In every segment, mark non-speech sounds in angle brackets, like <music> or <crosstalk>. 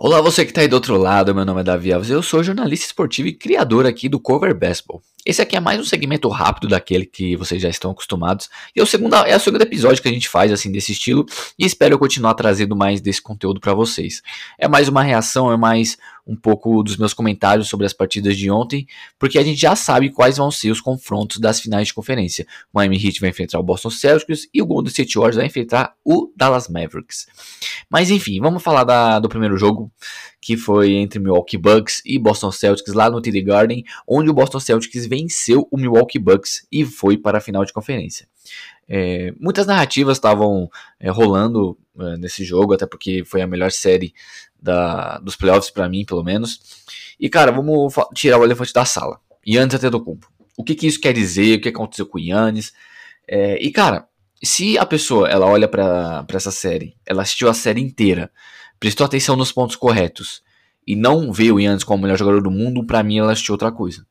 Olá, você que está aí do outro lado, meu nome é Davi Alves, eu sou jornalista esportivo e criador aqui do Cover Baseball. Esse aqui é mais um segmento rápido daquele que vocês já estão acostumados. E é o segundo, é o segundo episódio que a gente faz assim desse estilo e espero continuar trazendo mais desse conteúdo para vocês. É mais uma reação, é mais um pouco dos meus comentários sobre as partidas de ontem, porque a gente já sabe quais vão ser os confrontos das finais de conferência. O Miami Heat vai enfrentar o Boston Celtics e o Golden State Warriors vai enfrentar o Dallas Mavericks. Mas enfim, vamos falar da, do primeiro jogo, que foi entre Milwaukee Bucks e Boston Celtics lá no TD Garden, onde o Boston Celtics venceu o Milwaukee Bucks e foi para a final de conferência. É, muitas narrativas estavam é, rolando é, nesse jogo, até porque foi a melhor série da, dos playoffs para mim, pelo menos. E cara, vamos tirar o elefante da sala. Yannis Antetokounmpo. O que, que isso quer dizer? O que aconteceu com o Yannis? É, e cara, se a pessoa ela olha para essa série, ela assistiu a série inteira, prestou atenção nos pontos corretos e não vê o Yannis como o melhor jogador do mundo, para mim ela assistiu outra coisa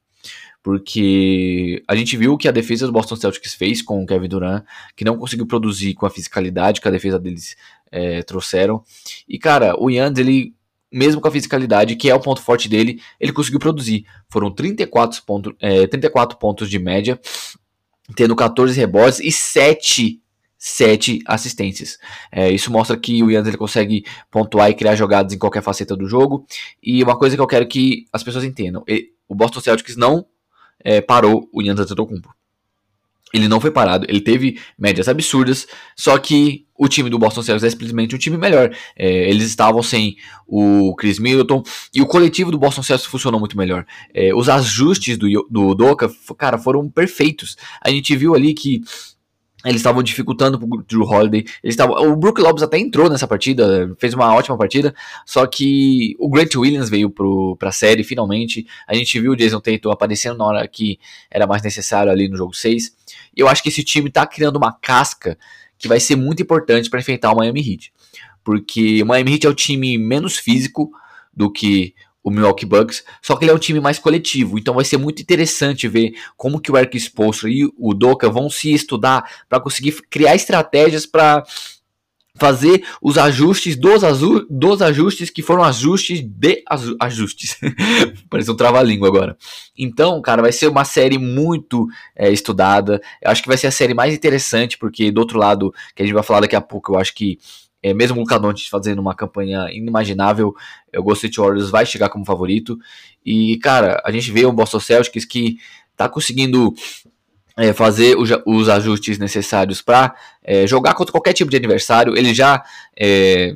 porque a gente viu que a defesa do Boston Celtics fez com o Kevin Durant, que não conseguiu produzir com a fisicalidade que a defesa deles é, trouxeram. E cara, o Yannis, ele, mesmo com a fisicalidade, que é o ponto forte dele, ele conseguiu produzir. Foram 34, ponto, é, 34 pontos de média, tendo 14 rebotes e 7 sete assistências. É, isso mostra que o Yannis ele consegue pontuar e criar jogadas em qualquer faceta do jogo. E uma coisa que eu quero que as pessoas entendam: ele, o Boston Celtics não é, parou o Yannis Antetokounmpo. Ele não foi parado, ele teve médias absurdas, só que o time do Boston Celtics é simplesmente um time melhor. É, eles estavam sem o Chris Middleton e o coletivo do Boston Celtics funcionou muito melhor. É, os ajustes do, do Doca, cara, foram perfeitos. A gente viu ali que eles estavam dificultando pro Drew Holiday. Eles tavam, o Brook Lopes até entrou nessa partida, fez uma ótima partida. Só que o Grant Williams veio pro, pra série finalmente. A gente viu o Jason Tatum aparecendo na hora que era mais necessário ali no jogo 6. E eu acho que esse time tá criando uma casca que vai ser muito importante para enfrentar o Miami Heat. Porque o Miami Heat é o time menos físico do que o Milwaukee Bucks, só que ele é um time mais coletivo, então vai ser muito interessante ver como que o Eric Spoelstra e o Doka vão se estudar para conseguir criar estratégias para fazer os ajustes dos, dos ajustes que foram ajustes de ajustes. <laughs> Parece um trava-língua agora. Então, cara, vai ser uma série muito é, estudada. Eu acho que vai ser a série mais interessante, porque do outro lado, que a gente vai falar daqui a pouco, eu acho que é, mesmo o Luka Doncic fazendo uma campanha inimaginável, o Golden State Warriors vai chegar como favorito. E, cara, a gente vê o Boston Celtics que tá conseguindo é, fazer os, os, ajustes necessários para é, jogar contra qualquer tipo de adversário. Eles já é,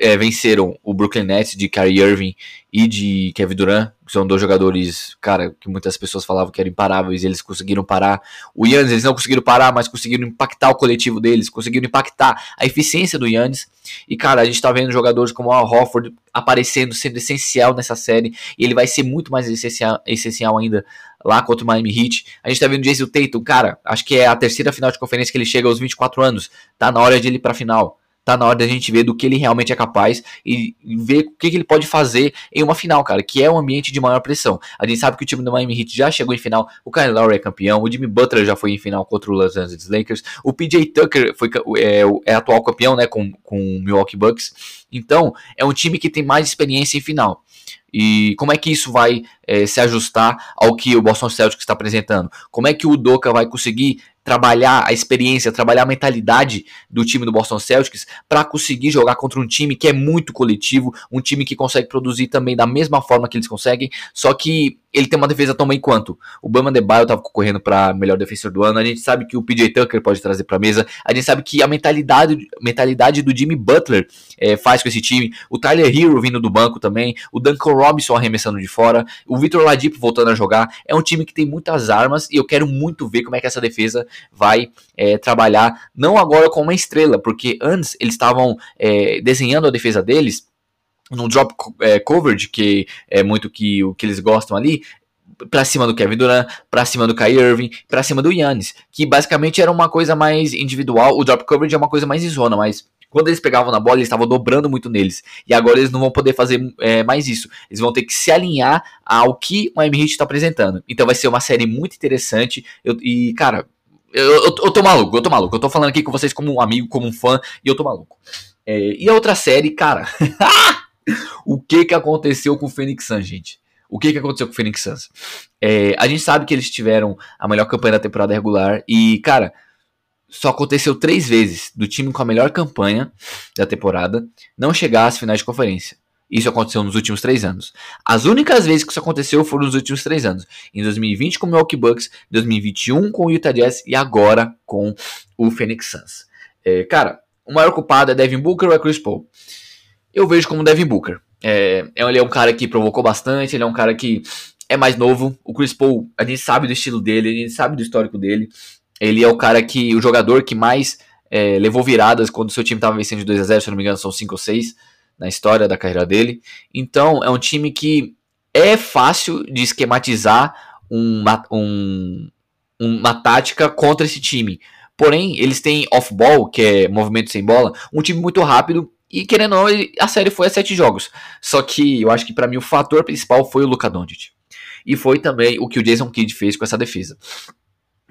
é, venceram o Brooklyn Nets de Kyrie Irving e de Kevin Durant, que são dois jogadores, cara, que muitas pessoas falavam que eram imparáveis, eles conseguiram parar. O Yannis, eles não conseguiram parar, mas conseguiram impactar o coletivo deles, conseguiram impactar a eficiência do Yannis. E, cara, a gente tá vendo jogadores como o Al Hofford aparecendo, sendo essencial nessa série, e ele vai ser muito mais essencial, essencial ainda lá contra o Miami Heat. A gente tá vendo o Jason Tatum, cara, acho que é a terceira final de conferência que ele chega aos 24 anos, tá na hora de ele ir pra final tá na hora da gente ver do que ele realmente é capaz e ver o que, que, ele pode fazer em uma final, cara, que é um ambiente de maior pressão. A gente sabe que o time do Miami Heat já chegou em final, o Kyle Lowry é campeão, o Jimmy Butler já foi em final contra o Los Angeles Lakers, o PJ Tucker foi, é, é atual campeão, né, com, com o Milwaukee Bucks. Então, é um time que tem mais experiência em final. E como é que isso vai é, se ajustar ao que o Boston Celtics está apresentando? Como é que o Doca vai conseguir trabalhar a experiência, trabalhar a mentalidade do time do Boston Celtics para conseguir jogar contra um time que é muito coletivo, um time que consegue produzir também da mesma forma que eles conseguem, só que ele tem uma defesa tão bem quanto. O Bama Debaio estava concorrendo para melhor defensor do ano. A gente sabe que o PJ Tucker pode trazer para mesa. A gente sabe que a mentalidade, mentalidade do Jimmy Butler é, faz com esse time. O Tyler Hero vindo do banco também. O Duncan Robinson arremessando de fora. O Victor Ladipo voltando a jogar. É um time que tem muitas armas e eu quero muito ver como é que essa defesa vai é, trabalhar. Não agora com uma estrela, porque antes eles estavam é, desenhando a defesa deles no drop é, coverage, que é muito que o que eles gostam ali, para cima do Kevin Durant, para cima do Kyrie Irving, para cima do Yannis, que basicamente era uma coisa mais individual. O drop coverage é uma coisa mais em zona, mas quando eles pegavam na bola, eles estavam dobrando muito neles. E agora eles não vão poder fazer é, mais isso. Eles vão ter que se alinhar ao que o Miami Heat está apresentando. Então vai ser uma série muito interessante. Eu, e, cara, eu, eu, eu, tô maluco, eu tô maluco. Eu tô falando aqui com vocês como um amigo, como um fã, e eu tô maluco. É, e a outra série, cara. <laughs> o que que aconteceu com o Phoenix Suns, gente? O que que aconteceu com o Phoenix Suns? É, a gente sabe que eles tiveram a melhor campanha da temporada regular e, cara, só aconteceu três vezes do time com a melhor campanha da temporada não chegar às finais de conferência. Isso aconteceu nos últimos três anos. As únicas vezes que isso aconteceu foram nos últimos três anos. Em 2020 com o Milwaukee Bucks, 2021 com o Utah Jazz e agora com o Phoenix Suns. É, cara, o maior culpado é Devin Booker ou é Chris Paul? Eu vejo como Devin Booker. É, ele é um cara que provocou bastante, ele é um cara que é mais novo. O Chris Paul, a gente sabe do estilo dele, a gente sabe do histórico dele. Ele é o cara que, o jogador que mais é, levou viradas quando o seu time estava vencendo de 2 a 0 se não me engano, são 5 ou 6 na história da carreira dele. Então, é um time que é fácil de esquematizar uma, um, uma tática contra esse time. Porém, eles têm off-ball, que é movimento sem bola, um time muito rápido. E querendo ou não, a série foi a sete jogos. Só que eu acho que para mim o fator principal foi o Luka Doncic. E foi também o que o Jason Kidd fez com essa defesa.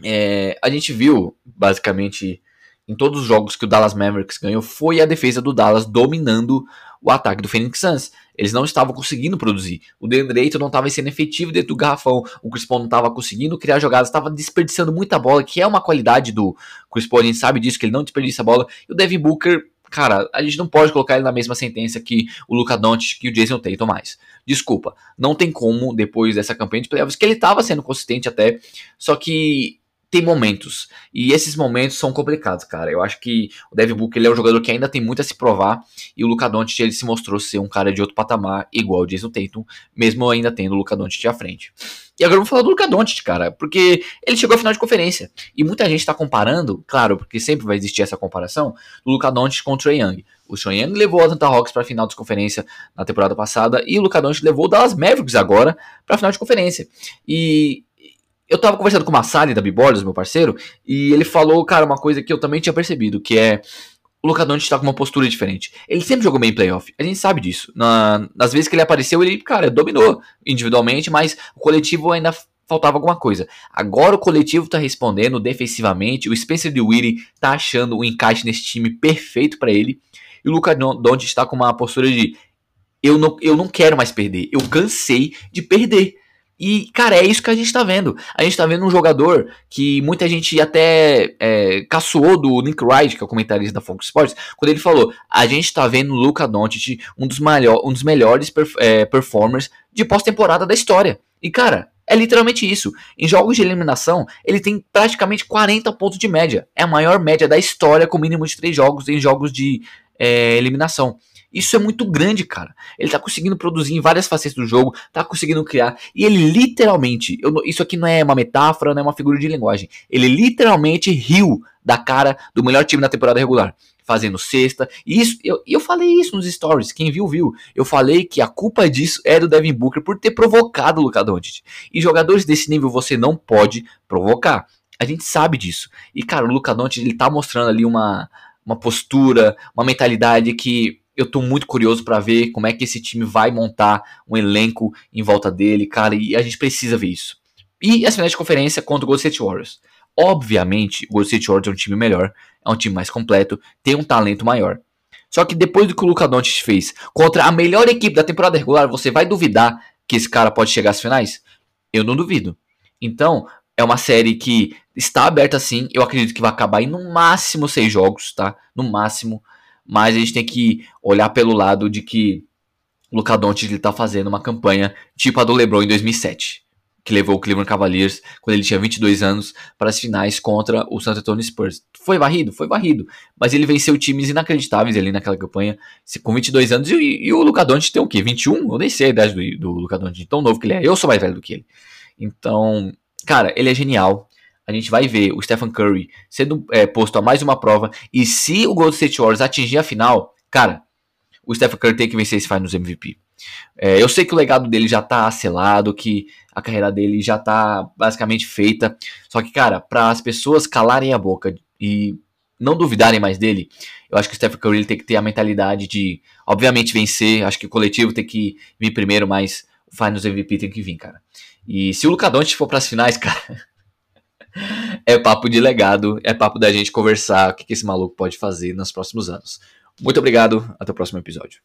É, a gente viu, basicamente, em todos os jogos que o Dallas Mavericks ganhou, foi a defesa do Dallas dominando o ataque do Phoenix Suns. Eles não estavam conseguindo produzir. O DeAndre Ayton não estava sendo efetivo dentro do garrafão. O Chris Paul não estava conseguindo criar jogadas, estava desperdiçando muita bola, que é uma qualidade do Chris Paul. A gente sabe disso, que ele não desperdiça a bola. E o Devin Booker, cara, a gente não pode colocar ele na mesma sentença que o Luca Doncic e o Jason Tatum mais. Desculpa, não tem como, depois dessa campanha de playoffs, que ele estava sendo consistente até, só que tem momentos. E esses momentos são complicados, cara. Eu acho que o Devin Booker ele é um jogador que ainda tem muito a se provar. E o Luka Doncic ele se mostrou ser um cara de outro patamar, igual o Jason Tatum, mesmo ainda tendo o Luka Doncic à frente. E agora vamos falar do Luka Doncic, cara, porque ele chegou à final de conferência. E muita gente está comparando, claro, porque sempre vai existir essa comparação, do Luka Doncic com o Trae Young. O Trae Young levou o Atlanta Hawks para a final de conferência na temporada passada e o Luka Doncic levou o Dallas Mavericks agora para a final de conferência. E eu tava conversando com o Massali da Bibordas, meu parceiro, e ele falou, cara, uma coisa que eu também tinha percebido, que é o Luka Doncic tá com uma postura diferente. Ele sempre jogou bem em playoff, a gente sabe disso. Na, nas vezes que ele apareceu, ele, cara, dominou individualmente, mas o coletivo ainda faltava alguma coisa. Agora o coletivo tá respondendo defensivamente, o Spencer DeWitt tá achando o um encaixe nesse time perfeito para ele, e o Luka Doncic tá com uma postura de eu não, eu não quero mais perder, eu cansei de perder. E, cara, é isso que a gente tá vendo. A gente tá vendo um jogador que muita gente até é, caçoou do Nick Wright, que é o comentarista da Fox Sports, quando ele falou: a gente tá vendo o Luca Doncic, um dos, maior, um dos melhores perf é, performers de pós-temporada da história. E, cara, é literalmente isso. Em jogos de eliminação, ele tem praticamente 40 pontos de média. É a maior média da história, com mínimo de 3 jogos em jogos de é, eliminação. Isso é muito grande, cara. Ele tá conseguindo produzir em várias facetas do jogo, tá conseguindo criar. E ele literalmente, eu, isso aqui não é uma metáfora, não é uma figura de linguagem. Ele literalmente riu da cara do melhor time da temporada regular. Fazendo cesta. E isso, eu, eu falei isso nos stories. Quem viu, viu. Eu falei que a culpa disso é do Devin Booker por ter provocado o Luka Doncic. E jogadores desse nível você não pode provocar. A gente sabe disso. E, cara, o Luka Doncic, ele tá mostrando ali uma, uma postura, uma mentalidade que eu tô muito curioso para ver como é que esse time vai montar um elenco em volta dele, cara, e a gente precisa ver isso. E as finais de conferência contra o Golden State Warriors. Obviamente, o Golden State Warriors é um time melhor, é um time mais completo, tem um talento maior. Só que depois do que o Luka Doncic fez contra a melhor equipe da temporada regular, você vai duvidar que esse cara pode chegar às finais? Eu não duvido. Então, é uma série que está aberta sim. Eu acredito que vai acabar em no máximo seis jogos, tá? No máximo mas a gente tem que olhar pelo lado de que o Luka Doncic está fazendo uma campanha tipo a do LeBron em 2007, que levou o Cleveland Cavaliers quando ele tinha 22 anos para as finais contra o San Antonio Spurs. Foi varrido, foi varrido, mas ele venceu times inacreditáveis ali naquela campanha, com 22 anos e, e o Luka Doncic tem o quê? 21? Eu nem sei a idade do, do Luka Doncic, tão novo que ele é. Eu sou mais velho do que ele. Então, cara, ele é genial a gente vai ver o Stephen Curry sendo é, posto a mais uma prova. E se o Golden State Warriors atingir a final, cara, o Stephen Curry tem que vencer esse Finals MVP. É, eu sei que o legado dele já tá selado, que a carreira dele já tá basicamente feita. Só que, cara, para as pessoas calarem a boca e não duvidarem mais dele, eu acho que o Stephen Curry tem que ter a mentalidade de, obviamente, vencer. Acho que o coletivo tem que vir primeiro, mas o Finals MVP tem que vir, cara. E se o Luka Doncic for para as finais, <laughs> cara, é papo de legado, é papo da gente conversar o que, que esse maluco pode fazer nos próximos anos. Muito obrigado, até o próximo episódio.